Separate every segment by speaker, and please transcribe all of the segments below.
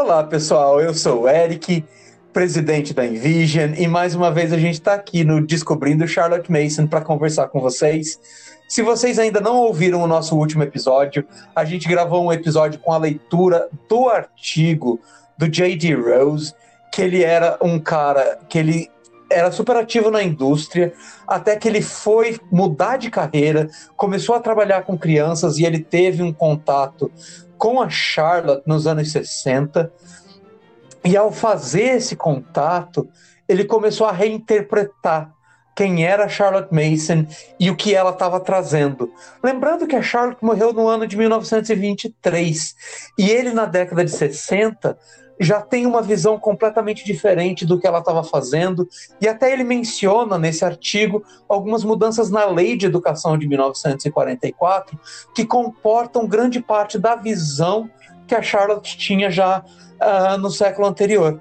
Speaker 1: Olá, pessoal. Eu sou o Eric, presidente da Envision, e mais uma vez a gente está aqui no Descobrindo Charlotte Mason para conversar com vocês. Se vocês ainda não ouviram o nosso último episódio, a gente gravou um episódio com a leitura do artigo do J.D. Rose, que ele era um cara que ele era super ativo na indústria, até que ele foi mudar de carreira, começou a trabalhar com crianças e ele teve um contato com a Charlotte nos anos 60. E ao fazer esse contato, ele começou a reinterpretar quem era Charlotte Mason e o que ela estava trazendo. Lembrando que a Charlotte morreu no ano de 1923 e ele, na década de 60, já tem uma visão completamente diferente do que ela estava fazendo, e até ele menciona nesse artigo algumas mudanças na lei de educação de 1944 que comportam grande parte da visão que a Charlotte tinha já uh, no século anterior.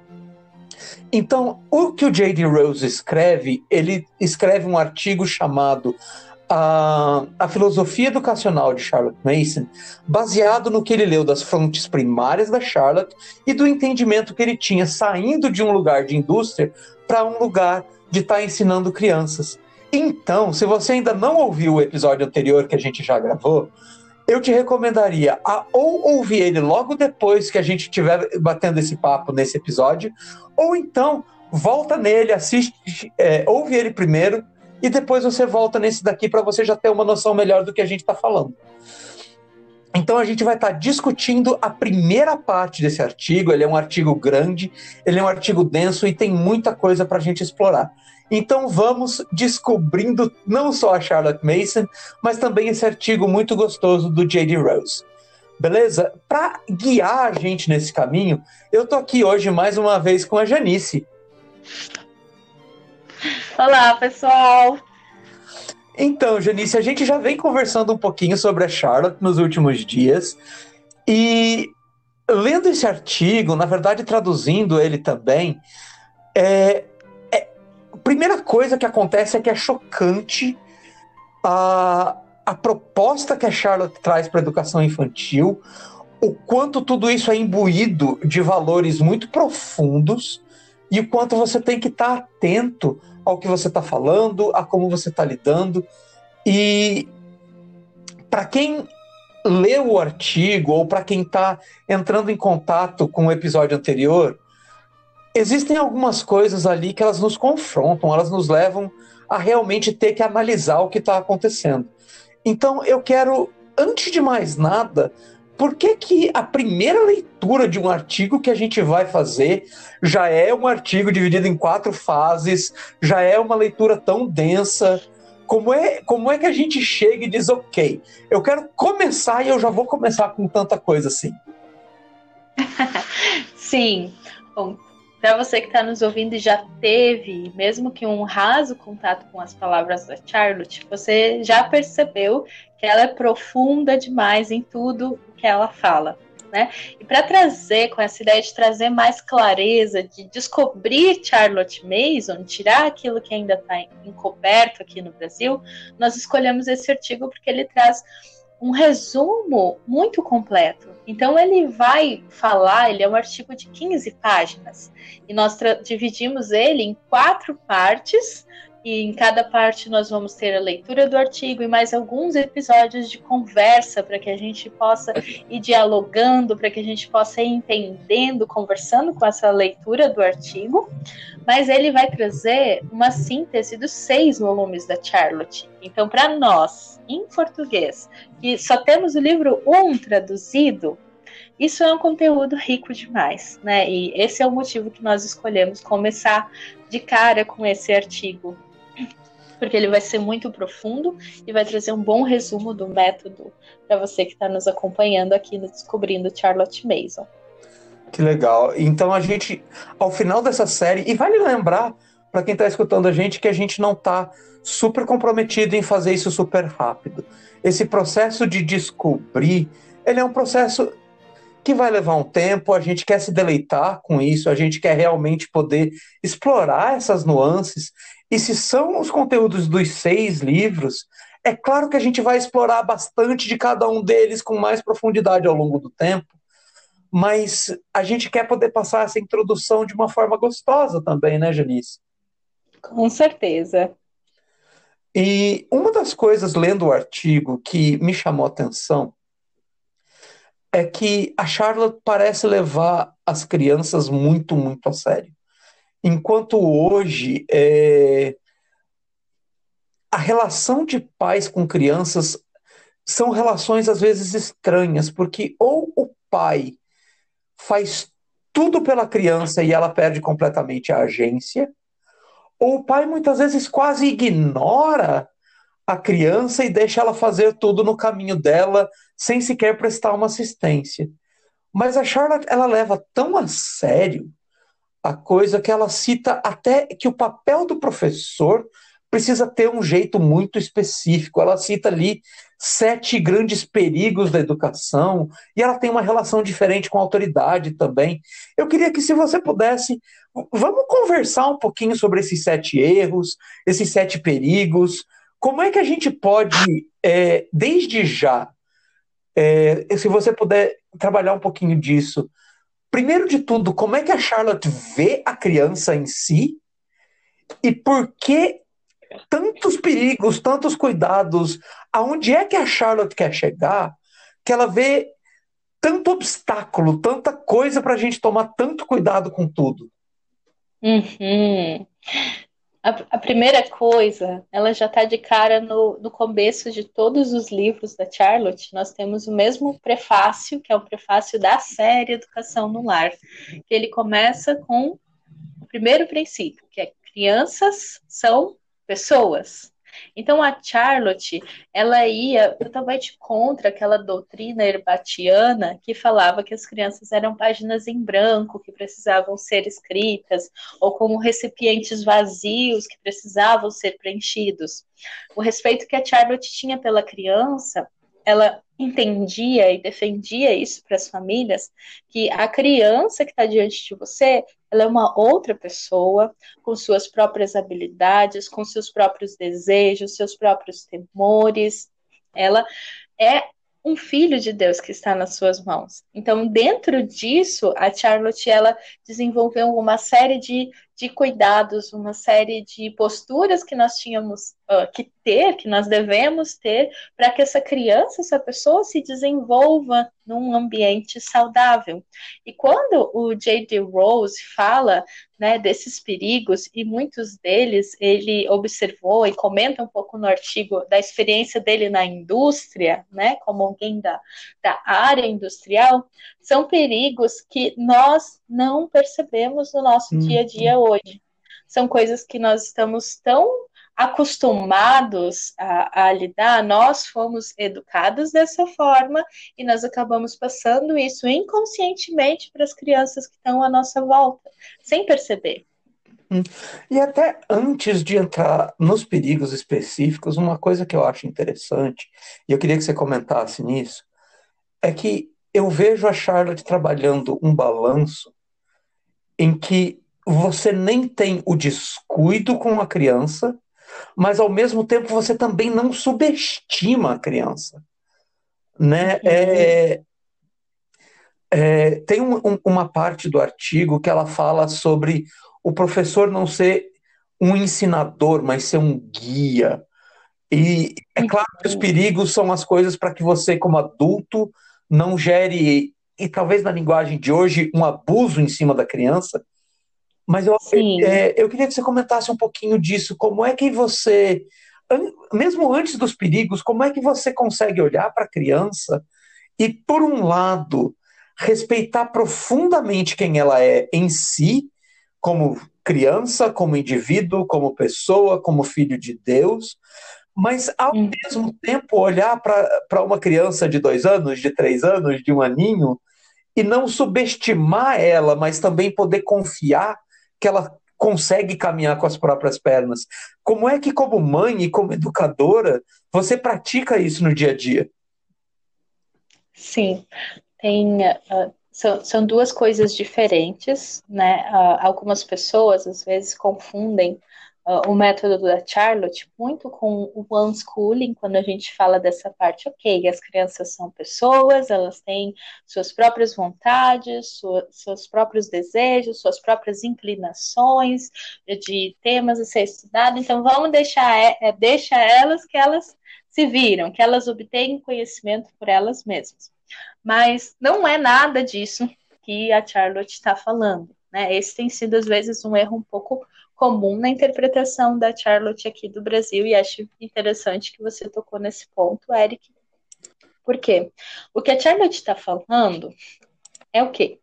Speaker 1: Então, o que o J.D. Rose escreve, ele escreve um artigo chamado a, a filosofia educacional de Charlotte Mason, baseado no que ele leu das fontes primárias da Charlotte e do entendimento que ele tinha saindo de um lugar de indústria para um lugar de estar tá ensinando crianças. Então, se você ainda não ouviu o episódio anterior que a gente já gravou, eu te recomendaria a ou ouvir ele logo depois que a gente estiver batendo esse papo nesse episódio, ou então volta nele, assiste, é, ouve ele primeiro e depois você volta nesse daqui para você já ter uma noção melhor do que a gente está falando. Então a gente vai estar tá discutindo a primeira parte desse artigo. Ele é um artigo grande, ele é um artigo denso e tem muita coisa para a gente explorar. Então vamos descobrindo não só a Charlotte Mason, mas também esse artigo muito gostoso do J.D. Rose. Beleza? Para guiar a gente nesse caminho, eu tô aqui hoje mais uma vez com a Janice.
Speaker 2: Olá, pessoal!
Speaker 1: Então, Janice, a gente já vem conversando um pouquinho sobre a Charlotte nos últimos dias. E lendo esse artigo, na verdade, traduzindo ele também, é, primeira coisa que acontece é que é chocante a, a proposta que a Charlotte traz para a educação infantil, o quanto tudo isso é imbuído de valores muito profundos e o quanto você tem que estar tá atento ao que você está falando, a como você está lidando. E para quem leu o artigo ou para quem está entrando em contato com o episódio anterior, existem algumas coisas ali que elas nos confrontam, elas nos levam a realmente ter que analisar o que está acontecendo. Então eu quero, antes de mais nada, por que, que a primeira leitura de um artigo que a gente vai fazer já é um artigo dividido em quatro fases, já é uma leitura tão densa? Como é, como é que a gente chega e diz, ok, eu quero começar e eu já vou começar com tanta coisa assim?
Speaker 2: Sim. Bom, para você que está nos ouvindo e já teve, mesmo que um raso contato com as palavras da Charlotte, você já percebeu que ela é profunda demais em tudo que ela fala. Né? E para trazer, com essa ideia de trazer mais clareza, de descobrir Charlotte Mason, tirar aquilo que ainda está encoberto aqui no Brasil, nós escolhemos esse artigo porque ele traz um resumo muito completo. Então ele vai falar, ele é um artigo de 15 páginas, e nós dividimos ele em quatro partes e em cada parte nós vamos ter a leitura do artigo e mais alguns episódios de conversa para que a gente possa ir dialogando, para que a gente possa ir entendendo, conversando com essa leitura do artigo. Mas ele vai trazer uma síntese dos seis volumes da Charlotte. Então, para nós, em português, que só temos o livro 1 um traduzido, isso é um conteúdo rico demais, né? E esse é o motivo que nós escolhemos começar de cara com esse artigo porque ele vai ser muito profundo e vai trazer um bom resumo do método para você que está nos acompanhando aqui no Descobrindo Charlotte Mason.
Speaker 1: Que legal. Então a gente, ao final dessa série, e vale lembrar para quem está escutando a gente que a gente não está super comprometido em fazer isso super rápido. Esse processo de descobrir, ele é um processo que vai levar um tempo, a gente quer se deleitar com isso, a gente quer realmente poder explorar essas nuances e se são os conteúdos dos seis livros, é claro que a gente vai explorar bastante de cada um deles com mais profundidade ao longo do tempo, mas a gente quer poder passar essa introdução de uma forma gostosa também, né, Janice?
Speaker 2: Com certeza.
Speaker 1: E uma das coisas, lendo o artigo, que me chamou a atenção é que a Charlotte parece levar as crianças muito, muito a sério. Enquanto hoje é, a relação de pais com crianças são relações às vezes estranhas, porque ou o pai faz tudo pela criança e ela perde completamente a agência, ou o pai muitas vezes quase ignora a criança e deixa ela fazer tudo no caminho dela, sem sequer prestar uma assistência. Mas a Charlotte, ela leva tão a sério a coisa que ela cita até que o papel do professor precisa ter um jeito muito específico. Ela cita ali sete grandes perigos da educação e ela tem uma relação diferente com a autoridade também. Eu queria que, se você pudesse, vamos conversar um pouquinho sobre esses sete erros, esses sete perigos. Como é que a gente pode, é, desde já, é, se você puder trabalhar um pouquinho disso, primeiro de tudo, como é que a Charlotte vê a criança em si e por que tantos perigos, tantos cuidados. Aonde é que a Charlotte quer chegar que ela vê tanto obstáculo, tanta coisa para a gente tomar tanto cuidado com tudo?
Speaker 2: Uhum. A, a, primeira coisa, ela já está de cara no, no começo de todos os livros da Charlotte. Nós temos o mesmo prefácio, que é o prefácio da série Educação no Lar, que ele começa com o primeiro princípio, que é crianças são pessoas. Então a Charlotte, ela ia totalmente contra aquela doutrina herbatiana que falava que as crianças eram páginas em branco que precisavam ser escritas ou como recipientes vazios que precisavam ser preenchidos. O respeito que a Charlotte tinha pela criança, ela entendia e defendia isso para as famílias, que a criança que está diante de você, ela é uma outra pessoa, com suas próprias habilidades, com seus próprios desejos, seus próprios temores. Ela é um filho de Deus que está nas suas mãos. Então, dentro disso, a Charlotte ela desenvolveu uma série de, de cuidados, uma série de posturas que nós tínhamos uh, que ter, que nós devemos ter, para que essa criança, essa pessoa se desenvolva num ambiente saudável. E quando o J.D. Rose fala né, desses perigos, e muitos deles ele observou e comenta um pouco no artigo da experiência dele na indústria, né, como alguém da, da área industrial, são perigos que nós não percebemos no nosso hum. dia a dia hoje. São coisas que nós estamos tão acostumados a, a, lidar, nós fomos educados dessa forma e nós acabamos passando isso inconscientemente para as crianças que estão à nossa volta, sem perceber.
Speaker 1: Hum. E até antes de entrar nos perigos específicos, uma coisa que eu acho interessante, e eu queria que você comentasse nisso, é que eu vejo a Charlotte trabalhando um balanço em que você nem tem o descuido com a criança, mas ao mesmo tempo você também não subestima a criança. Né? Uhum. É, é, tem um, um, uma parte do artigo que ela fala sobre o professor não ser um ensinador, mas ser um guia. E é claro que os uhum. perigos são as coisas para que você, como adulto, não gere, e talvez na linguagem de hoje, um abuso em cima da criança, mas eu, é, eu queria que você comentasse um pouquinho disso. Como é que você, mesmo antes dos perigos, como é que você consegue olhar para a criança e, por um lado, respeitar profundamente quem ela é em si, como criança, como indivíduo, como pessoa, como filho de Deus, mas ao hum. mesmo tempo olhar para uma criança de dois anos, de três anos, de um aninho, e não subestimar ela, mas também poder confiar que ela consegue caminhar com as próprias pernas. Como é que, como mãe e como educadora, você pratica isso no dia a dia?
Speaker 2: Sim, tem uh, são, são duas coisas diferentes, né? Uh, algumas pessoas às vezes confundem uh, o método da Charlotte muito com o unschooling, quando a gente fala dessa parte, ok, as crianças são pessoas, elas têm suas próprias vontades, sua, seus próprios desejos, suas próprias inclinações de temas a ser estudado, então vamos deixar, é, deixa elas que elas se viram, que elas obtenham conhecimento por elas mesmas. Mas não é nada disso que a Charlotte está falando. Né? Esse tem sido, às vezes, um erro um pouco comum na interpretação da Charlotte aqui do Brasil, e acho interessante que você tocou nesse ponto, Eric. Por quê? O que a Charlotte está falando é o quê?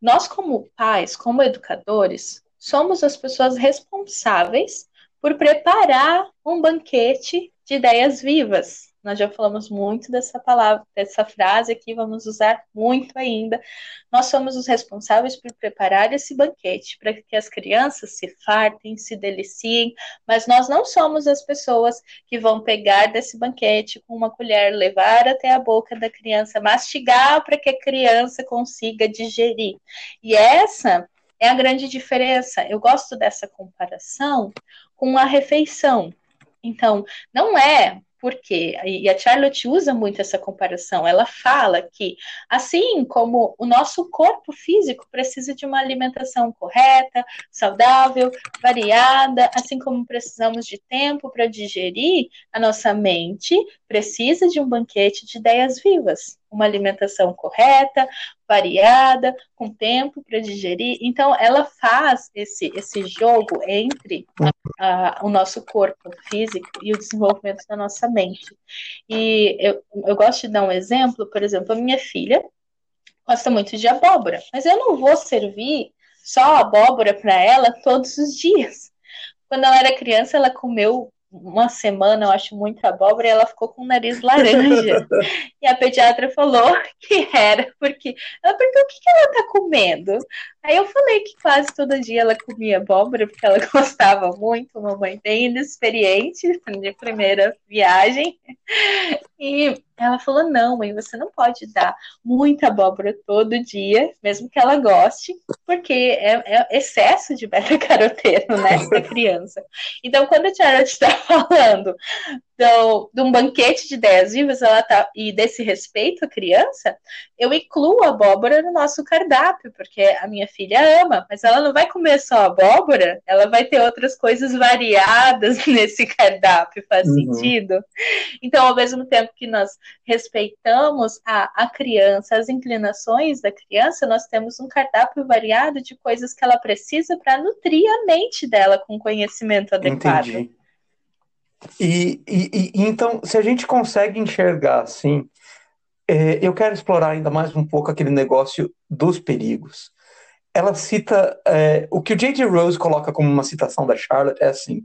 Speaker 2: Nós, como pais, como educadores, somos as pessoas responsáveis por preparar um banquete de ideias vivas, nós já falamos muito dessa palavra, dessa frase aqui, vamos usar muito ainda. Nós somos os responsáveis por preparar esse banquete para que as crianças se fartem, se deliciem, mas nós não somos as pessoas que vão pegar desse banquete com uma colher, levar até a boca da criança, mastigar para que a criança consiga digerir. E essa é a grande diferença. Eu gosto dessa comparação com a refeição. Então, não é porque, e a Charlotte usa muito essa comparação, ela fala que, assim como o nosso corpo físico precisa de uma alimentação correta, saudável, variada, assim como precisamos de tempo para digerir, a nossa mente precisa de um banquete de ideias vivas uma alimentação correta, variada, com tempo para digerir. Então, ela faz esse, esse jogo entre o nosso corpo físico e o desenvolvimento da nossa mente. E eu, eu gosto de dar um exemplo, por exemplo, a minha filha gosta muito de abóbora, mas eu não vou servir só abóbora para ela todos os dias. Quando ela era criança, ela comeu uma semana, eu acho, muita abóbora, e ela ficou com o nariz laranja. e a pediatra falou que era porque. Ela perguntou o que, que ela tá comendo. Aí eu falei que quase todo dia ela comia abóbora, porque ela gostava muito, mamãe bem inexperiente de primeira viagem. E ela falou: não, mãe, você não pode dar muita abóbora todo dia, mesmo que ela goste, porque é, é excesso de beta-caroteno, né, para criança. Então, quando a Charlotte está falando do, de um banquete de ideias vivas ela tá, e desse respeito à criança, eu incluo a abóbora no nosso cardápio, porque a minha filha ama, mas ela não vai comer só abóbora, ela vai ter outras coisas variadas nesse cardápio, faz uhum. sentido? Então, ao mesmo tempo que nós respeitamos a, a criança, as inclinações da criança, nós temos um cardápio variado de coisas que ela precisa para nutrir a mente dela com conhecimento adequado.
Speaker 1: Entendi. E, e, e, então, se a gente consegue enxergar assim, é, eu quero explorar ainda mais um pouco aquele negócio dos perigos. Ela cita é, o que o J.J. Rose coloca como uma citação da Charlotte é assim: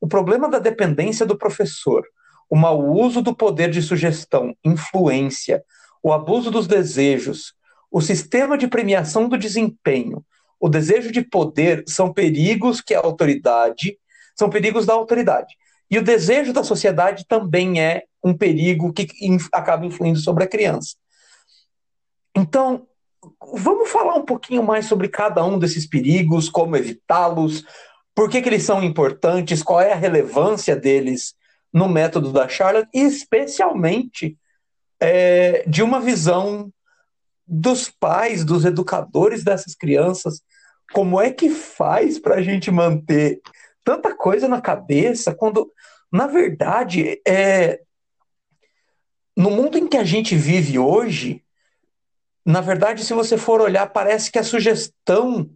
Speaker 1: o problema da dependência do professor, o mau uso do poder de sugestão, influência, o abuso dos desejos, o sistema de premiação do desempenho, o desejo de poder são perigos que a autoridade são perigos da autoridade. E o desejo da sociedade também é um perigo que acaba influindo sobre a criança. Então, vamos falar um pouquinho mais sobre cada um desses perigos, como evitá-los, por que, que eles são importantes, qual é a relevância deles no método da Charlotte, e especialmente é, de uma visão dos pais, dos educadores dessas crianças. Como é que faz para a gente manter tanta coisa na cabeça quando, na verdade, é no mundo em que a gente vive hoje, na verdade, se você for olhar, parece que a sugestão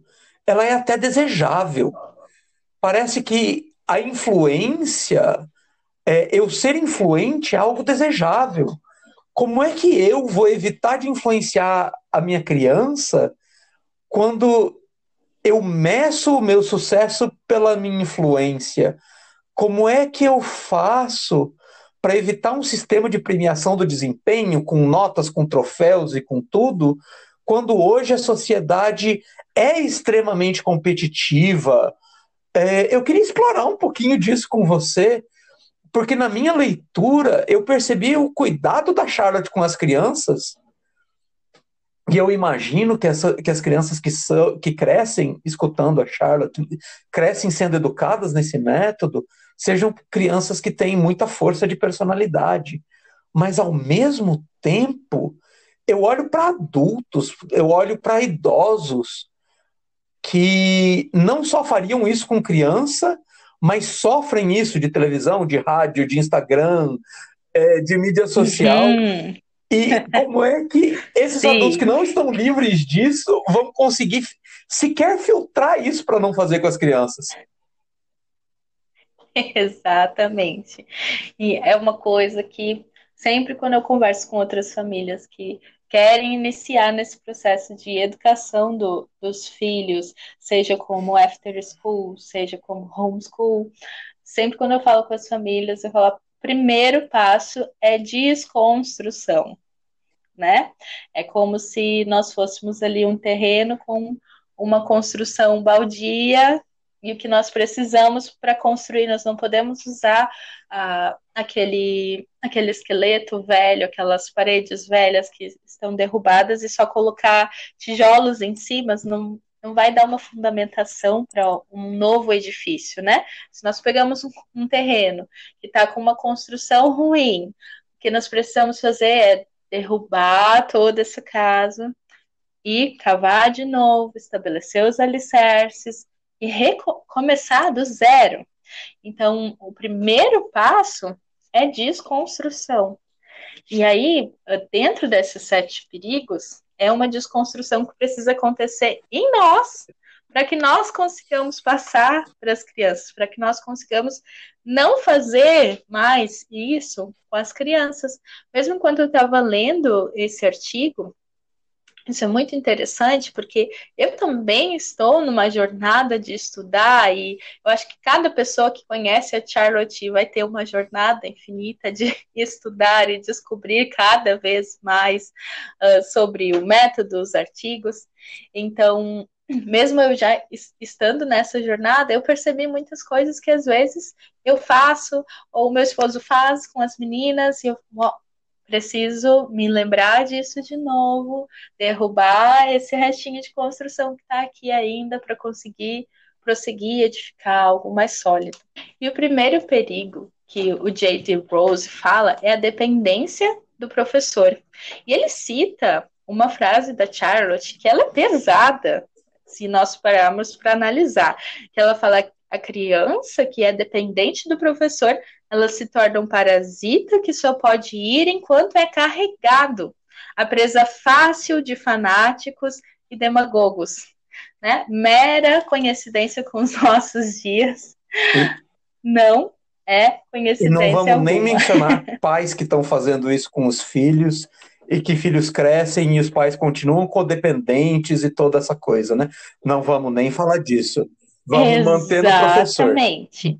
Speaker 1: ela é até desejável. Parece que a influência, é, eu ser influente é algo desejável. Como é que eu vou evitar de influenciar a minha criança quando eu meço o meu sucesso pela minha influência. Como é que eu faço para evitar um sistema de premiação do desempenho, com notas, com troféus e com tudo, quando hoje a sociedade é extremamente competitiva? É, eu queria explorar um pouquinho disso com você, porque na minha leitura eu percebi o cuidado da Charlotte com as crianças E eu imagino que, essa, que as crianças que, são, que crescem escutando a Charlotte, crescem sendo educadas nesse método, sejam crianças que têm muita força de personalidade. Mas, ao mesmo tempo, eu olho para adultos, eu olho para idosos que não só fariam isso com criança, mas sofrem isso de televisão, de rádio, de Instagram, é, de mídia social. Uhum. E como é que esses Sim. adultos que não estão livres disso vão conseguir sequer filtrar isso para não fazer com as crianças?
Speaker 2: Exatamente. E é uma coisa que sempre quando eu converso com outras famílias que querem iniciar nesse processo de educação do, dos filhos, seja como after school, seja como homeschool, sempre quando eu falo com as famílias, eu falo, primeiro passo é desconstrução, né? É como se nós fôssemos ali um terreno com uma construção baldia e o que nós precisamos para construir, nós não podemos usar ah, aquele, aquele esqueleto velho, aquelas paredes velhas que estão derrubadas e só colocar tijolos em cima, não, não vai dar uma fundamentação para um novo edifício, né? Se nós pegamos um, um terreno que está com uma construção ruim, o que nós precisamos fazer é derrubar toda essa casa e cavar de novo, estabelecer os alicerces, e recomeçar do zero. Então, o primeiro passo é desconstrução. E aí, dentro desses sete perigos, é uma desconstrução que precisa acontecer em nós, para que nós consigamos passar para as crianças, para que nós consigamos não fazer mais isso com as crianças. Mesmo quando eu estava lendo esse artigo, isso é muito interessante porque eu também estou numa jornada de estudar e eu acho que cada pessoa que conhece a Charlotte vai ter uma jornada infinita de estudar e descobrir cada vez mais uh, sobre o método, os artigos. Então, mesmo eu já estando nessa jornada, eu percebi muitas coisas que às vezes eu faço ou meu esposo faz com as meninas e eu preciso me lembrar disso de novo, derrubar esse restinho de construção que está aqui ainda para conseguir prosseguir edificar algo mais sólido. E o primeiro perigo que o J.D. Rose fala é a dependência do professor. E ele cita uma frase da Charlotte que ela é pesada, se nós pararmos para analisar, que ela fala a criança que é dependente do professor ela se torna um parasita que só pode ir enquanto é carregado, a presa fácil de fanáticos e demagogos. Né? Mera coincidência com os nossos dias. Não é coincidência. E
Speaker 1: não vamos
Speaker 2: alguma.
Speaker 1: nem mencionar pais que estão fazendo isso com os filhos e que filhos crescem e os pais continuam codependentes e toda essa coisa, né? Não vamos nem falar disso. Vamos
Speaker 2: Exatamente.
Speaker 1: manter no professor.
Speaker 2: Exatamente.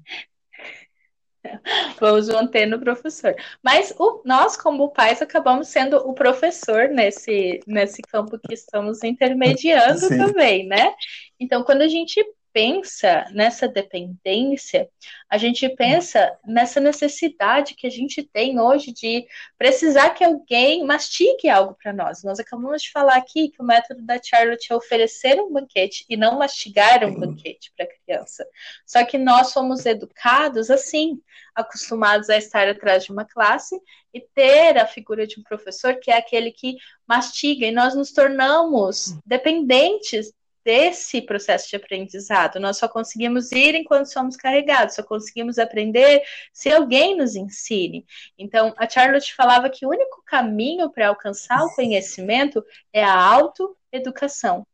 Speaker 2: Vamos manter no professor. Mas o, nós, como pais, acabamos sendo o professor nesse, nesse campo que estamos intermediando Sim. também, né? Então, quando a gente pensa nessa dependência, a gente pensa nessa necessidade que a gente tem hoje de precisar que alguém mastigue algo para nós. Nós acabamos de falar aqui que o método da Charlotte é oferecer um banquete e não mastigar um banquete para a criança. Só que nós somos educados assim, acostumados a estar atrás de uma classe e ter a figura de um professor que é aquele que mastiga, e nós nos tornamos dependentes desse processo de aprendizado. Nós só conseguimos ir enquanto somos carregados, só conseguimos aprender se alguém nos ensine. Então, a Charlotte falava que o único caminho para alcançar o conhecimento é a autoeducação.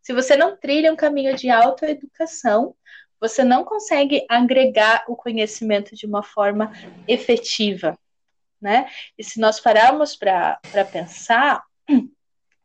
Speaker 2: Se você não trilha um caminho de autoeducação, você não consegue agregar o conhecimento de uma forma efetiva, né? E se nós pararmos para pensar,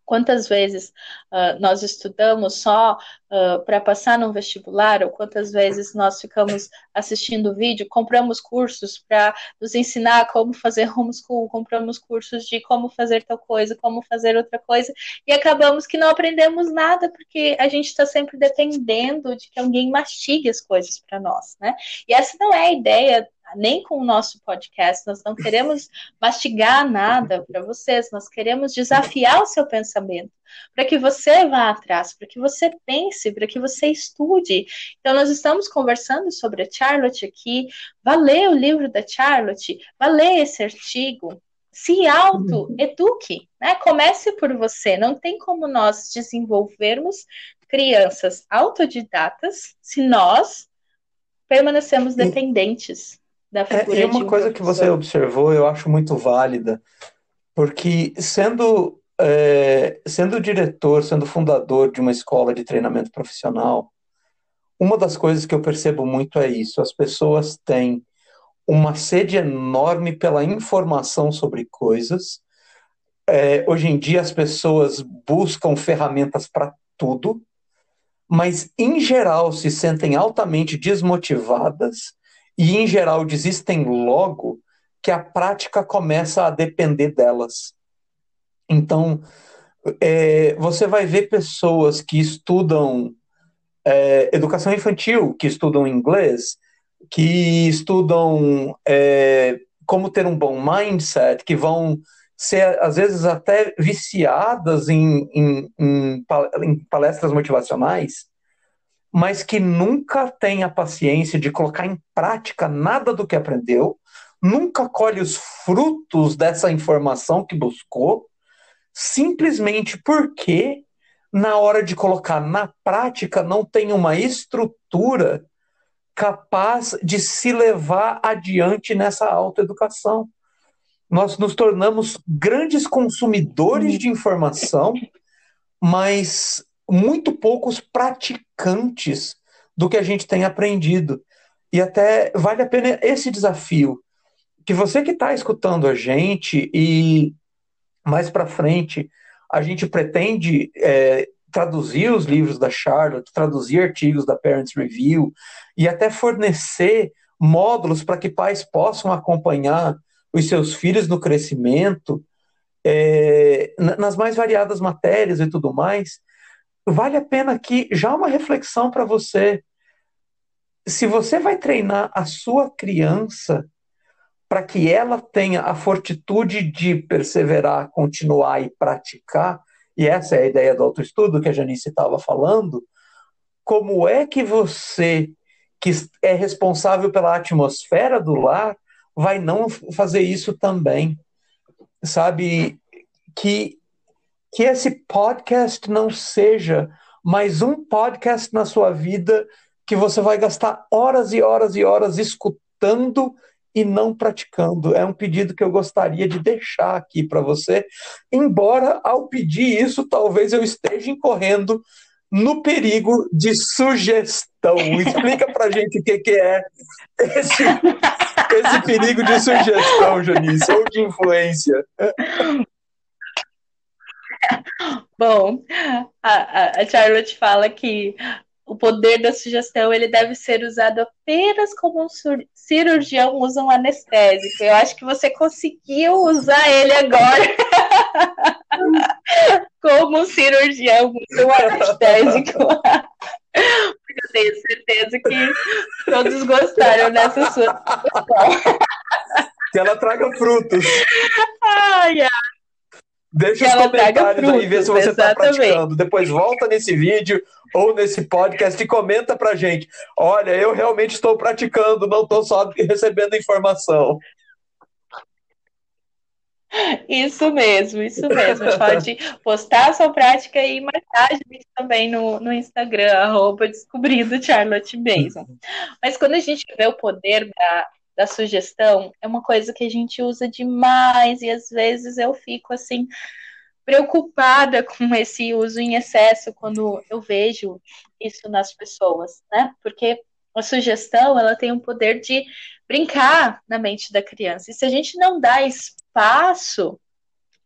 Speaker 2: quantas vezes uh, nós estudamos só uh, para passar no vestibular, ou quantas vezes nós ficamos assistindo vídeo, compramos cursos para nos ensinar como fazer homeschool, compramos cursos de como fazer tal coisa, como fazer outra coisa, e acabamos que não aprendemos nada, porque a gente está sempre dependendo de que alguém mastigue as coisas para nós, né? E essa não é a ideia nem com o nosso podcast, nós não queremos mastigar nada para vocês, nós queremos desafiar o seu pensamento, para que você vá atrás, para que você pense, para que você estude. Então, nós estamos conversando sobre a Charlotte aqui, vá ler o livro da Charlotte, vá ler esse artigo, se auto-eduque, né? Comece por você. Não tem como nós desenvolvermos crianças autodidatas se nós permanecemos dependentes da figura é,
Speaker 1: e uma coisa que você observou, eu acho muito válida, porque sendo é, sendo diretor, sendo fundador de uma escola de treinamento profissional, uma das coisas que eu percebo muito é isso: as pessoas têm uma sede enorme pela informação sobre coisas. É, hoje em dia as pessoas buscam ferramentas para tudo, mas em geral se sentem altamente desmotivadas e em geral desistem logo que a prática começa a depender delas. Então, é, você vai ver pessoas que estudam é, educação infantil, que estudam inglês, que estudam é, como ter um bom mindset, que vão ser, às vezes, até viciadas em, em, em, palestras motivacionais, mas que nunca tem a paciência de colocar em prática nada do que aprendeu, nunca colhe os frutos dessa informação que buscou, simplesmente porque, na hora de colocar na prática, não tem uma estrutura capaz de se levar adiante nessa autoeducação. Nós nos tornamos grandes consumidores de informação, mas muito poucos praticantes do que a gente tem aprendido. E até vale a pena esse desafio. Que você que está escutando a gente e mais para frente a gente pretende é, traduzir os livros da Charlotte, traduzir artigos da Parents Review e até fornecer módulos para que pais possam acompanhar os seus filhos no crescimento, é, nas mais variadas matérias e tudo mais, vale a pena aqui já uma reflexão para você. Se você vai treinar a sua criança para que ela tenha a fortitude de perseverar, continuar e praticar, e essa é a ideia do autoestudo que a Janice estava falando, como é que você, que é responsável pela atmosfera do lar, vai não fazer isso também? Sabe, que, que esse podcast não seja mais um podcast na sua vida que você vai gastar horas e horas e horas escutando e não praticando. É um pedido que eu gostaria de deixar aqui para você, embora ao pedir isso, talvez eu esteja incorrendo no perigo de sugestão. Explica para gente o que, que é esse, esse perigo de sugestão, Janice, ou de influência.
Speaker 2: Bom, a, a Charlotte fala que o poder da sugestão ele deve ser usado apenas como um cirurgião usa um anestésico. Eu acho que você conseguiu usar ele agora como um cirurgião usa um anestésico. Porque eu tenho certeza que todos gostaram dessa sua
Speaker 1: Que ela traga frutos.
Speaker 2: Ai, ai.
Speaker 1: Deixa os comentários aí, ver se você está praticando. Depois volta nesse vídeo ou nesse podcast e comenta pra gente. Olha, eu realmente estou praticando, não estou só recebendo informação.
Speaker 2: Isso mesmo, isso mesmo. Pode postar a sua prática e marcar a gente também no, no Instagram, arroba descobrindo Charlotte Mason. Mas quando a gente vê o poder da, da sugestão, é uma coisa que a gente usa demais e às vezes eu fico assim preocupada com esse uso em excesso quando eu vejo isso nas pessoas, né? Porque a sugestão, ela tem o poder de brincar na mente da criança. E se a gente não dá espaço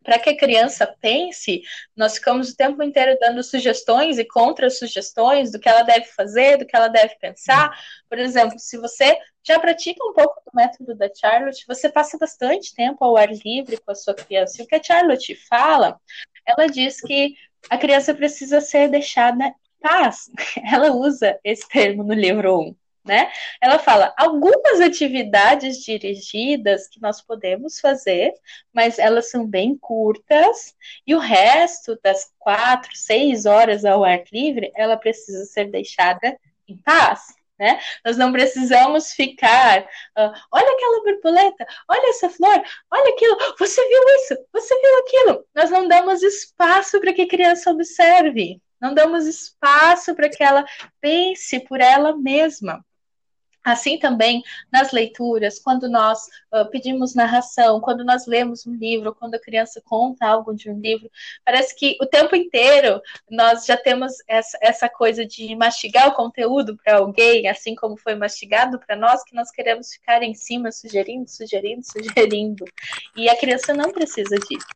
Speaker 2: para que a criança pense, nós ficamos o tempo inteiro dando sugestões e contra-sugestões do que ela deve fazer, do que ela deve pensar. Por exemplo, se você já pratica um pouco do método da Charlotte, você passa bastante tempo ao ar livre com a sua criança. E o que a Charlotte fala, ela diz que a criança precisa ser deixada em paz. Ela usa esse termo no livro 1. Né? Ela fala algumas atividades dirigidas que nós podemos fazer, mas elas são bem curtas, e o resto das quatro, seis horas ao ar livre, ela precisa ser deixada em paz. Né? Nós não precisamos ficar, uh, olha aquela borboleta, olha essa flor, olha aquilo, você viu isso, você viu aquilo. Nós não damos espaço para que a criança observe, não damos espaço para que ela pense por ela mesma. Assim também nas leituras, quando nós uh, pedimos narração, quando nós lemos um livro, quando a criança conta algo de um livro, parece que o tempo inteiro nós já temos essa, essa coisa de mastigar o conteúdo para alguém, assim como foi mastigado para nós, que nós queremos ficar em cima sugerindo, sugerindo, sugerindo. E a criança não precisa disso,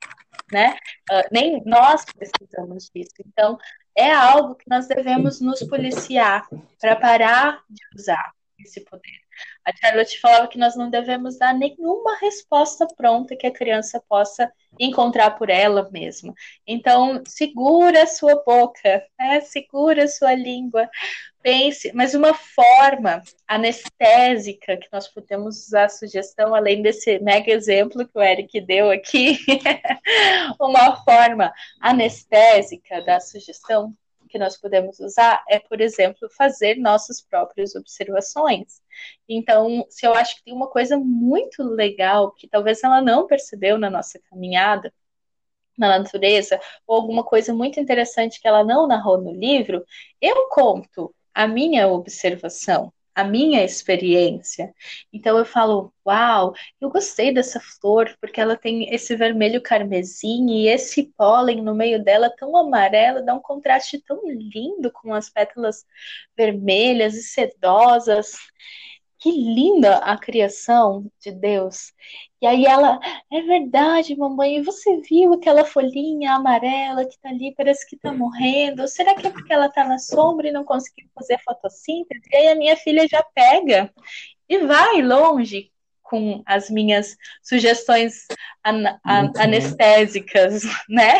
Speaker 2: né? Uh, nem nós precisamos disso. Então, é algo que nós devemos nos policiar para parar de usar esse poder. A Charlotte falava que nós não devemos dar nenhuma resposta pronta que a criança possa encontrar por ela mesma. Então, segura a sua boca, né? segura a sua língua, pense, mas uma forma anestésica que nós podemos usar a sugestão, além desse mega exemplo que o Eric deu aqui, uma forma anestésica da sugestão que nós podemos usar é, por exemplo, fazer nossas próprias observações. Então, se eu acho que tem uma coisa muito legal que talvez ela não percebeu na nossa caminhada, na natureza, ou alguma coisa muito interessante que ela não narrou no livro, eu conto a minha observação a minha experiência. Então eu falo, uau, eu gostei dessa flor porque ela tem esse vermelho carmesim e esse pólen no meio dela tão amarelo, dá um contraste tão lindo com as pétalas vermelhas e sedosas. Que linda a criação de Deus. E aí ela, é verdade, mamãe, você viu aquela folhinha amarela que tá ali, parece que tá morrendo? Será que é porque ela tá na sombra e não conseguiu fazer fotossíntese? E aí a minha filha já pega e vai longe com as minhas sugestões an an anestésicas, né?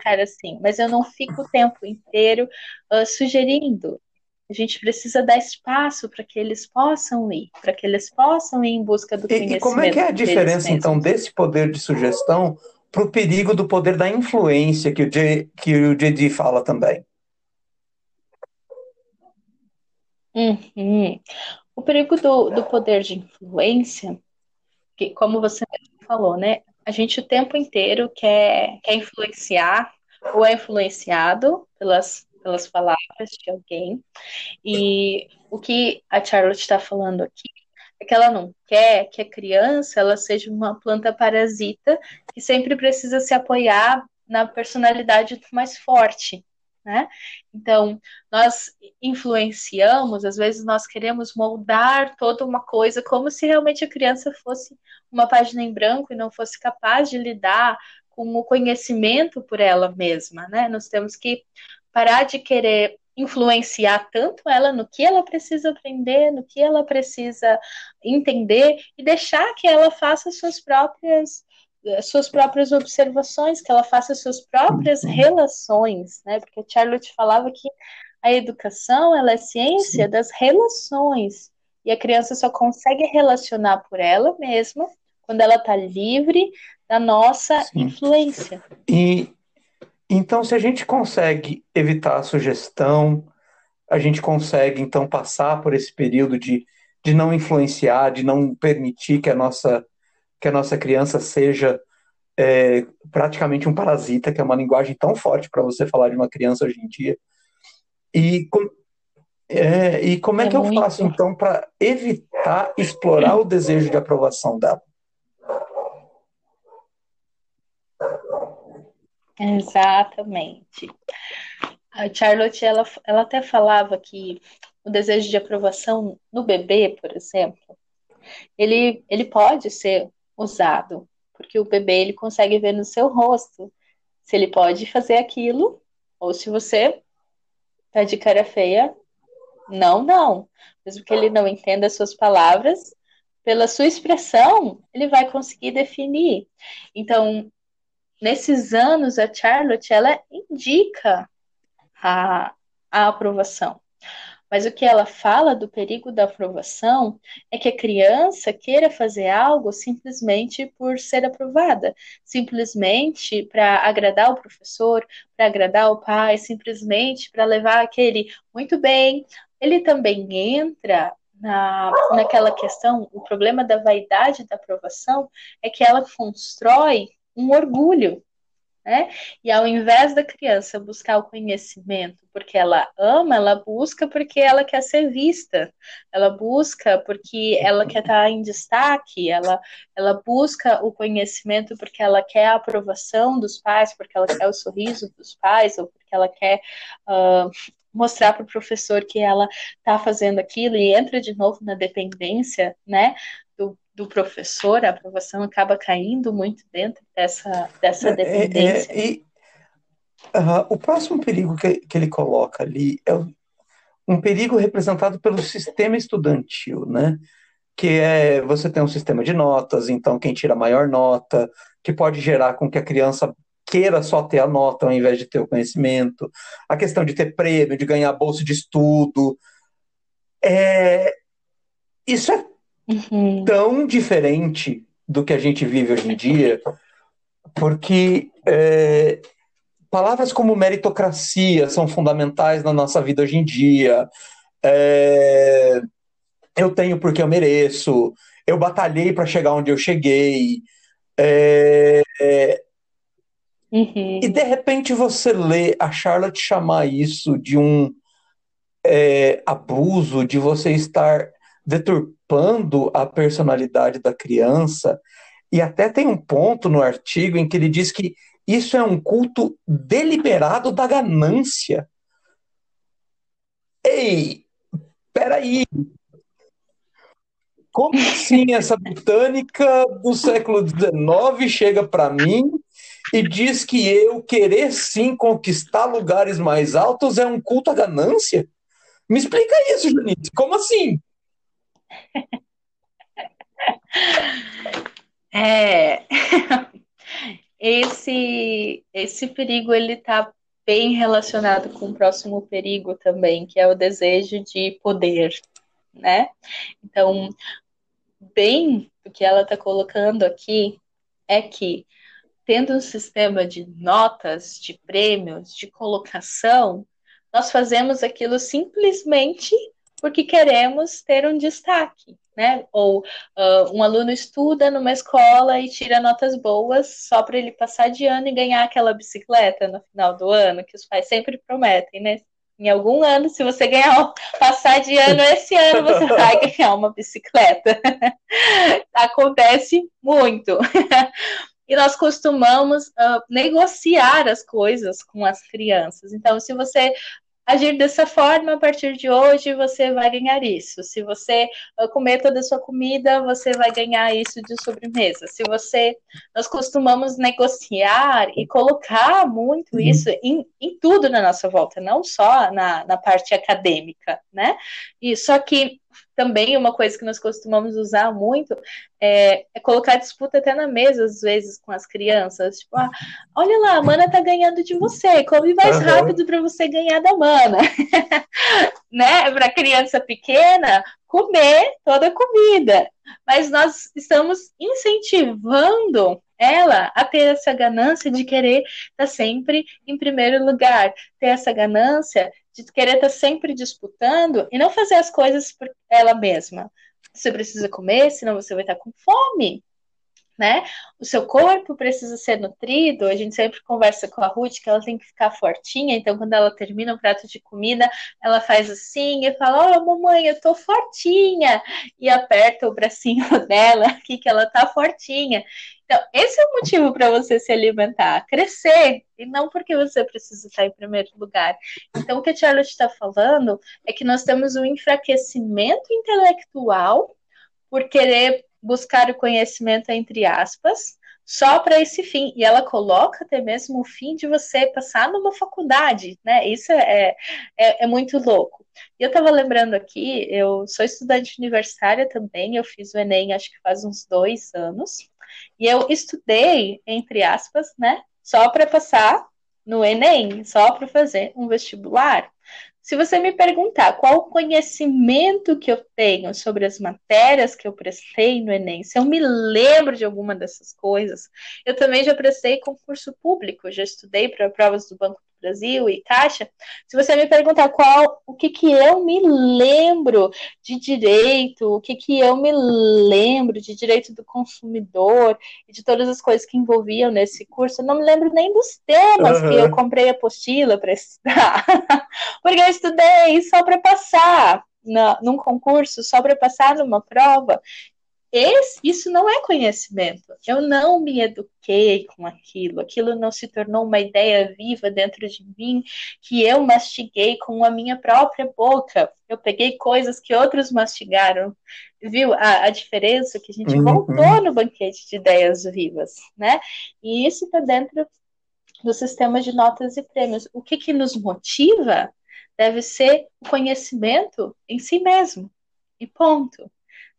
Speaker 2: Cara, assim, mas eu não fico o tempo inteiro uh, sugerindo. A gente precisa dar espaço para que eles possam ir, para que eles possam ir em busca do conhecimento.
Speaker 1: E como é que é a diferença, então, desse poder de sugestão para o perigo do poder da influência que o, J, que o JD fala também?
Speaker 2: Uhum. O perigo do, do poder de influência, que, como você falou, né? A gente o tempo inteiro quer, quer influenciar ou é influenciado pelas pelas palavras de alguém. E o que a Charlotte está falando aqui é que ela não quer que a criança ela seja uma planta parasita que sempre precisa se apoiar na personalidade mais forte. Né? Então, nós influenciamos, às vezes nós queremos moldar toda uma coisa como se realmente a criança fosse uma página em branco e não fosse capaz de lidar com o conhecimento por ela mesma, né? Nós temos que parar de querer influenciar tanto ela no que ela precisa aprender, no que ela precisa entender e deixar que ela faça suas próprias suas próprias observações, que ela faça suas próprias relações, né? Porque Charlotte falava que a educação ela é ciência Sim. das relações e a criança só consegue relacionar por ela mesma quando ela está livre da nossa Sim. influência.
Speaker 1: E então, se a gente consegue evitar a sugestão, a gente consegue então passar por esse período de, de não influenciar, de não permitir que a nossa, que a nossa criança seja é, praticamente um parasita, que é uma linguagem tão forte para você falar de uma criança hoje em dia. E, com, é, e como é, é que eu faço então para evitar explorar o desejo de aprovação dela?
Speaker 2: Exatamente. A Charlotte, ela, ela até falava que o desejo de aprovação no bebê, por exemplo, ele, ele pode ser usado, porque o bebê ele consegue ver no seu rosto se ele pode fazer aquilo, ou se você tá de cara feia, não, não. Mesmo que ele não entenda as suas palavras, pela sua expressão, ele vai conseguir definir. Então, nesses anos, a Charlotte ela indica a, a aprovação. Mas o que ela fala do perigo da aprovação é que a criança queira fazer algo simplesmente por ser aprovada, simplesmente para agradar o professor, para agradar o pai, simplesmente para levar aquele muito bem. Ele também entra na, naquela questão, o problema da vaidade da aprovação é que ela constrói um orgulho né? E ao invés da criança buscar o conhecimento porque ela ama, ela busca porque ela quer ser vista, ela busca porque ela quer estar em destaque, ela, ela busca o conhecimento porque ela quer a aprovação dos pais, porque ela quer o sorriso dos pais, ou porque ela quer uh, mostrar para o professor que ela está fazendo aquilo e entra de novo na dependência, né? Do professor, a aprovação acaba caindo muito dentro dessa, dessa dependência. É, é, e,
Speaker 1: uh, o próximo perigo que, que ele coloca ali é um perigo representado pelo sistema estudantil, né? Que é você tem um sistema de notas, então quem tira a maior nota, que pode gerar com que a criança queira só ter a nota ao invés de ter o conhecimento, a questão de ter prêmio, de ganhar bolsa de estudo. É, isso é uhum. tão diferente do que a gente vive hoje em dia, porque é, palavras como meritocracia são fundamentais na nossa vida hoje em dia. É, eu tenho porque eu mereço, eu batalhei para chegar onde eu cheguei. É, uhum. E de repente você lê a Charlotte chamar isso de um é, abuso, de você estar deturpando a personalidade da criança. E até tem um ponto no artigo em que ele diz que isso é um culto deliberado da ganância. Ei, peraí. Como assim essa botânica do século XIX chega para mim e diz que eu querer sim conquistar lugares mais altos é um culto à ganância? Me explica isso, Janice. Como assim?
Speaker 2: É, esse, esse perigo ele está bem relacionado com o próximo perigo também, que é o desejo de poder, né? Então, bem o que ela está colocando aqui é que tendo um sistema de notas, de prêmios, de colocação, nós fazemos aquilo simplesmente porque queremos ter um destaque, né? Ou uh, um aluno estuda numa escola e tira notas boas só para ele passar de ano e ganhar aquela bicicleta no final do ano, que os pais sempre prometem, né? Em algum ano, se você ganhar, passar de ano esse ano, você vai ganhar uma bicicleta. Acontece muito. e nós costumamos uh, negociar as coisas com as crianças. Então, se você agir dessa forma, a partir de hoje você vai ganhar isso. Se você ah, comer toda a sua comida, você vai ganhar isso de sobremesa. Se você. Nós costumamos negociar e colocar muito uhum. isso em, em tudo na nossa volta, não só na, na parte acadêmica, né? E só que também uma coisa que nós costumamos usar muito é, é, colocar disputa até na mesa, às vezes, com as crianças. Tipo, ah, olha lá, a mana tá ganhando de você, come mais uhum. rápido para você ganhar da mana. né? Para criança pequena, comer toda a comida. Mas nós estamos incentivando ela a ter essa ganância de querer estar tá sempre em primeiro lugar, ter essa ganância de querer estar sempre disputando e não fazer as coisas por ela mesma. Você precisa comer, senão você vai estar com fome. Né? O seu corpo precisa ser nutrido. A gente sempre conversa com a Ruth que ela tem que ficar fortinha. Então, quando ela termina um prato de comida, ela faz assim e fala: Ó, oh, mamãe, eu tô fortinha. E aperta o bracinho dela aqui que ela tá fortinha. Então, esse é o motivo para você se alimentar, crescer, e não porque você precisa estar em primeiro lugar. Então, o que a Charlotte está falando é que nós temos um enfraquecimento intelectual por querer buscar o conhecimento, entre aspas, só para esse fim. E ela coloca até mesmo o fim de você passar numa faculdade, né? Isso é, é, é muito louco. E eu estava lembrando aqui, eu sou estudante universitária também, eu fiz o Enem acho que faz uns dois anos. E eu estudei, entre aspas, né, só para passar no Enem, só para fazer um vestibular. Se você me perguntar qual o conhecimento que eu tenho sobre as matérias que eu prestei no Enem, se eu me lembro de alguma dessas coisas, eu também já prestei concurso público, já estudei para provas do Banco Brasil e Caixa, se você me perguntar qual, o que que eu me lembro de direito, o que que eu me lembro de direito do consumidor e de todas as coisas que envolviam nesse curso, eu não me lembro nem dos temas uhum. que eu comprei apostila para estudar, porque eu estudei só para passar na, num concurso, só para passar numa prova. Esse, isso não é conhecimento. Eu não me eduquei com aquilo. Aquilo não se tornou uma ideia viva dentro de mim que eu mastiguei com a minha própria boca. Eu peguei coisas que outros mastigaram. Viu a, a diferença que a gente uhum. voltou no banquete de ideias vivas, né? E isso está dentro do sistema de notas e prêmios. O que, que nos motiva deve ser o conhecimento em si mesmo. E ponto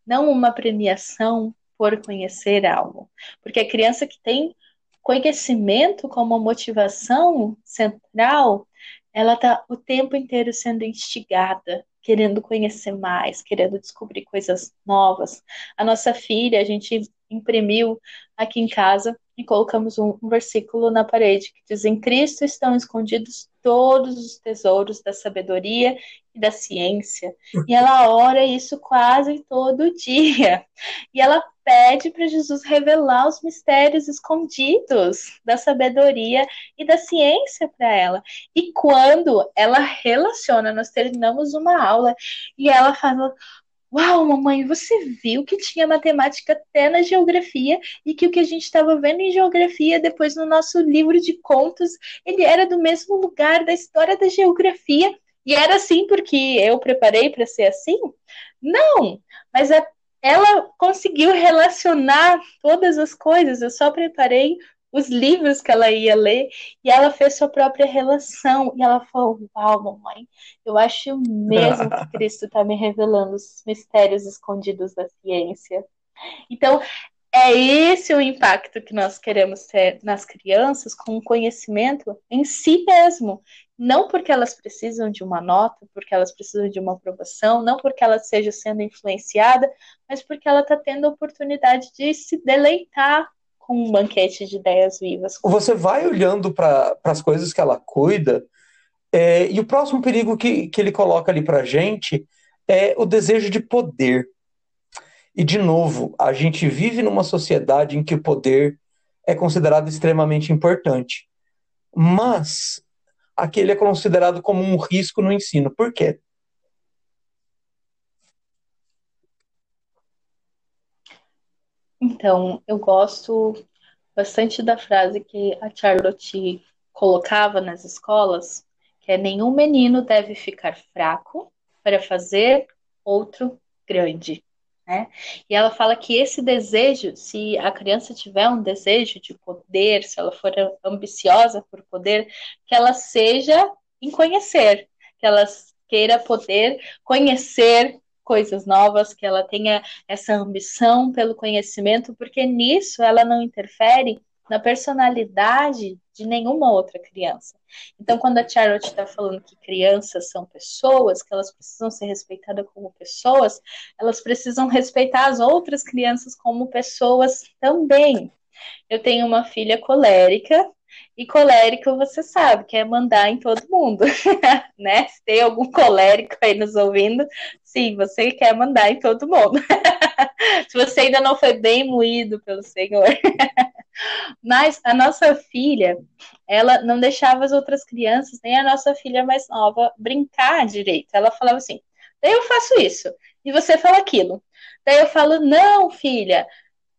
Speaker 2: não uma premiação por conhecer algo. Porque a criança que tem conhecimento como motivação central, ela está o tempo inteiro sendo instigada, querendo conhecer mais, querendo descobrir coisas novas. A nossa filha, a gente imprimiu aqui em casa e colocamos um, um versículo na parede que diz: Em Cristo estão escondidos todos os tesouros da sabedoria e da ciência. E ela ora isso quase todo dia. E ela pede para Jesus revelar os mistérios escondidos da sabedoria e da ciência para ela. E quando ela relaciona, nós terminamos uma aula e ela fala: Uau, mamãe, você viu que tinha matemática até na geografia e que o que a gente estava vendo em geografia depois no nosso livro de contos, ele era do mesmo lugar da história da geografia. E era assim porque eu preparei para ser assim? Não, mas é, ela conseguiu relacionar todas as coisas. Eu só preparei os livros que ela ia ler e ela fez sua própria relação. E ela falou: Uau, mamãe, eu acho mesmo que Cristo está me revelando os mistérios escondidos da ciência. Então, é esse o impacto que nós queremos ter nas crianças com o conhecimento em si mesmo. Não porque elas precisam de uma nota, porque elas precisam de uma aprovação, não porque ela seja sendo influenciada, mas porque ela está tendo a oportunidade de se deleitar com um banquete de ideias vivas.
Speaker 1: Você vai olhando para as coisas que ela cuida, é, e o próximo perigo que, que ele coloca ali para gente é o desejo de poder. E, de novo, a gente vive numa sociedade em que o poder é considerado extremamente importante. Mas aquele é considerado como um risco no ensino. Por quê?
Speaker 2: Então, eu gosto bastante da frase que a Charlotte colocava nas escolas, que é nenhum menino deve ficar fraco para fazer outro grande. Né? E ela fala que esse desejo, se a criança tiver um desejo de poder, se ela for ambiciosa por poder, que ela seja em conhecer, que ela queira poder conhecer coisas novas, que ela tenha essa ambição pelo conhecimento, porque nisso ela não interfere na personalidade de nenhuma outra criança. Então, quando a Charlotte está falando que crianças são pessoas, que elas precisam ser respeitadas como pessoas, elas precisam respeitar as outras crianças como pessoas também. Eu tenho uma filha colérica e colérico, você sabe, quer mandar em todo mundo, né? Se tem algum colérico aí nos ouvindo, sim, você quer mandar em todo mundo. Se você ainda não foi bem moído pelo Senhor. Mas a nossa filha, ela não deixava as outras crianças, nem a nossa filha mais nova, brincar direito. Ela falava assim: daí eu faço isso, e você fala aquilo. Daí eu falo: não, filha,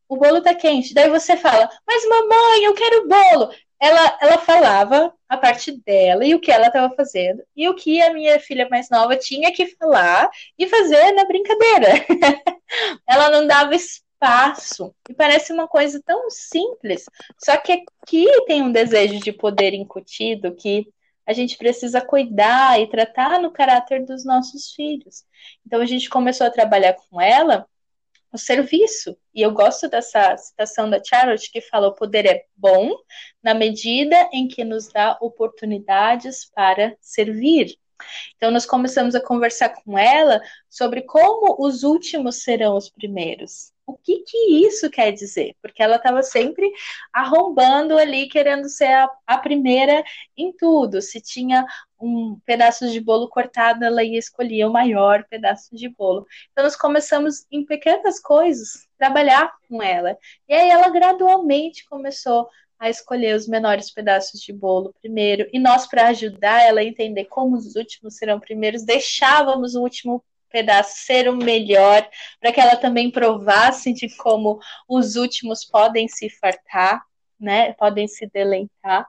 Speaker 2: o bolo tá quente. Daí você fala, mas mamãe, eu quero bolo ela, ela falava a parte dela e o que ela estava fazendo e o que a minha filha mais nova tinha que falar e fazer na brincadeira. ela não dava espaço e parece uma coisa tão simples, só que aqui tem um desejo de poder incutido que a gente precisa cuidar e tratar no caráter dos nossos filhos. Então a gente começou a trabalhar com ela o serviço. E eu gosto dessa citação da Charlotte que fala: o poder é bom na medida em que nos dá oportunidades para servir. Então, nós começamos a conversar com ela sobre como os últimos serão os primeiros. O que, que isso quer dizer? Porque ela estava sempre arrombando ali, querendo ser a, a primeira em tudo. Se tinha um pedaço de bolo cortado, ela ia escolher o maior pedaço de bolo. Então, nós começamos em pequenas coisas, trabalhar com ela. E aí, ela gradualmente começou a escolher os menores pedaços de bolo primeiro. E nós, para ajudar ela a entender como os últimos serão primeiros, deixávamos o último pedaço ser o melhor, para que ela também provasse de como os últimos podem se fartar, né? Podem se deleitar.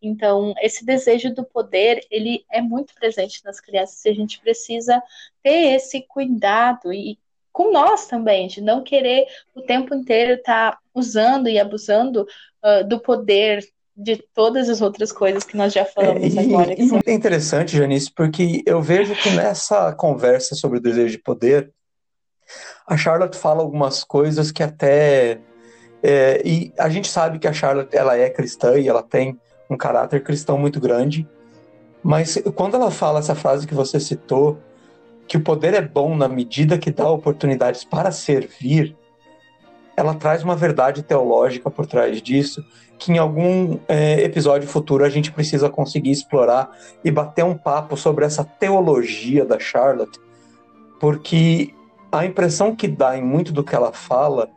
Speaker 2: Então, esse desejo do poder, ele é muito presente nas crianças e a gente precisa ter esse cuidado e com nós também, de não querer o tempo inteiro estar tá usando e abusando uh, do poder de todas as outras coisas que nós já falamos é, e, agora. E
Speaker 1: é interessante, Janice, porque eu vejo que nessa conversa sobre o desejo de poder, a Charlotte fala algumas coisas que até é, e a gente sabe que a Charlotte ela é cristã e ela tem um caráter cristão muito grande, mas quando ela fala essa frase que você citou, que o poder é bom na medida que dá oportunidades para servir, ela traz uma verdade teológica por trás disso, que em algum é, episódio futuro a gente precisa conseguir explorar e bater um papo sobre essa teologia da Charlotte, porque a impressão que dá em muito do que ela fala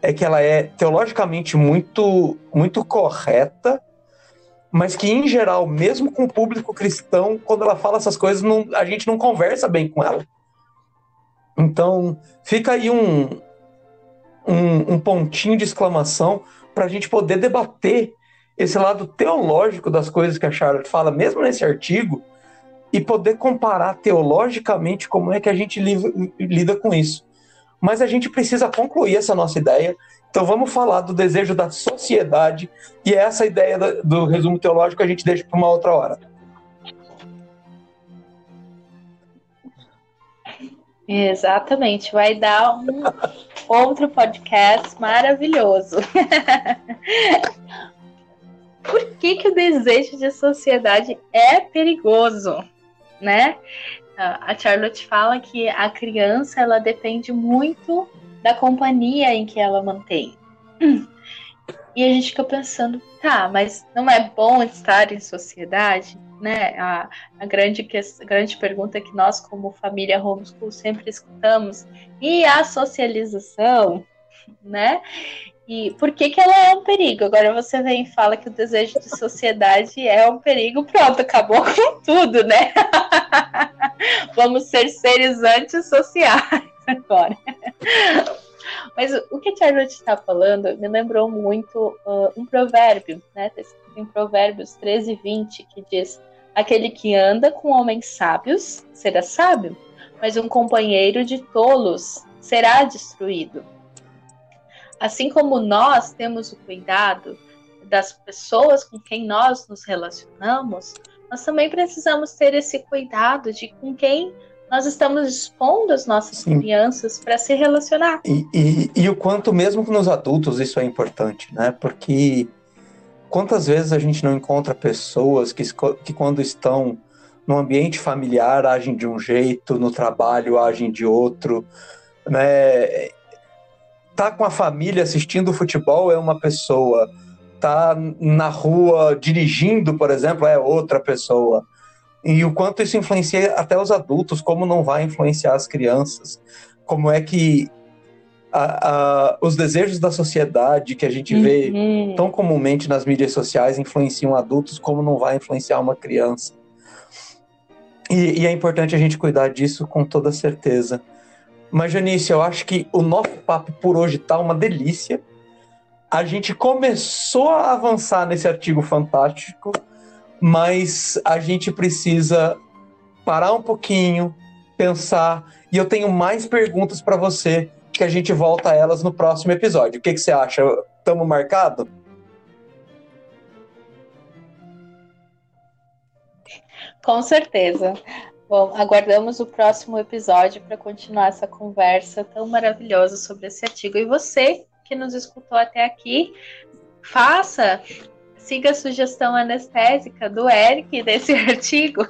Speaker 1: é que ela é teologicamente muito, muito correta, mas que em geral, mesmo com o público cristão, quando ela fala essas coisas, não, a gente não conversa bem com ela. Então, fica aí um, um, um pontinho de exclamação para a gente poder debater esse lado teológico das coisas que a Charlotte fala, mesmo nesse artigo, e poder comparar teologicamente como é que a gente lida com isso. Mas a gente precisa concluir essa nossa ideia. Então vamos falar do desejo da sociedade e essa ideia do resumo teológico a gente deixa para uma outra hora.
Speaker 2: Exatamente, vai dar um outro podcast maravilhoso. Por que, que o desejo de sociedade é perigoso, né? A Charlotte fala que a criança ela depende muito da companhia em que ela mantém. E a gente fica pensando, tá, mas não é bom estar em sociedade? né, a, a, grande, grande pergunta que nós, como família homeschool, sempre escutamos, e a socialização, né? E por que, que ela é um perigo? Agora você vem e fala que o desejo de sociedade é um perigo, pronto, acabou com tudo, né? Vamos ser seres antissociais agora. Mas o que a Charlotte está falando me lembrou muito uh, um provérbio, né? Em Provérbios 13, 20, que diz: Aquele que anda com homens sábios será sábio, mas um companheiro de tolos será destruído. Assim como nós temos o cuidado das pessoas com quem nós nos relacionamos, nós também precisamos ter esse cuidado de com quem nós estamos expondo as nossas Sim. crianças para se relacionar.
Speaker 1: E, e, e, o quanto, mesmo nos adultos, isso é importante, né? Porque Quantas vezes a gente não encontra pessoas que, que quando estão no ambiente familiar agem de um jeito, no trabalho agem de outro, né? Tá com a família assistindo futebol é uma pessoa, tá na rua dirigindo, por exemplo, é outra pessoa. E o quanto isso influencia até os adultos, como não vai influenciar as crianças, como é que a, a, os desejos da sociedade que a gente vê uhum. tão comumente nas mídias sociais influenciam adultos, como não vai influenciar uma criança. E, e é importante a gente cuidar disso com toda certeza. Mas, Janice, eu acho que o nosso papo por hoje tá uma delícia. A gente começou a avançar nesse artigo fantástico, mas a gente precisa parar um pouquinho, pensar. E eu tenho mais perguntas para você que a gente volta a elas no próximo episódio. O que, que você acha? Tamo marcado?
Speaker 2: Com certeza. Bom, aguardamos o próximo episódio para continuar essa conversa tão maravilhosa sobre esse artigo. E você que nos escutou até aqui, faça siga a sugestão anestésica do Eric desse artigo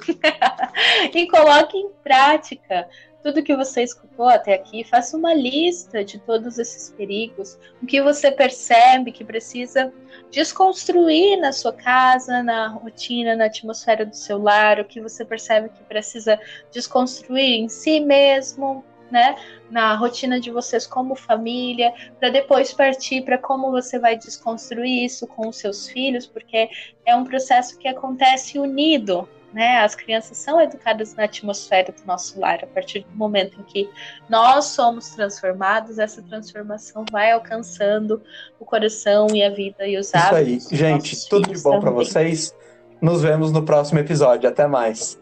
Speaker 2: e coloque em prática tudo que você escutou até aqui, faça uma lista de todos esses perigos, o que você percebe que precisa desconstruir na sua casa, na rotina, na atmosfera do seu lar, o que você percebe que precisa desconstruir em si mesmo, né, na rotina de vocês como família, para depois partir para como você vai desconstruir isso com os seus filhos, porque é um processo que acontece unido, né? As crianças são educadas na atmosfera do nosso lar. A partir do momento em que nós somos transformados, essa transformação vai alcançando o coração e a vida e os hábitos.
Speaker 1: Isso aí, gente, tudo de bom para vocês. Nos vemos no próximo episódio. Até mais.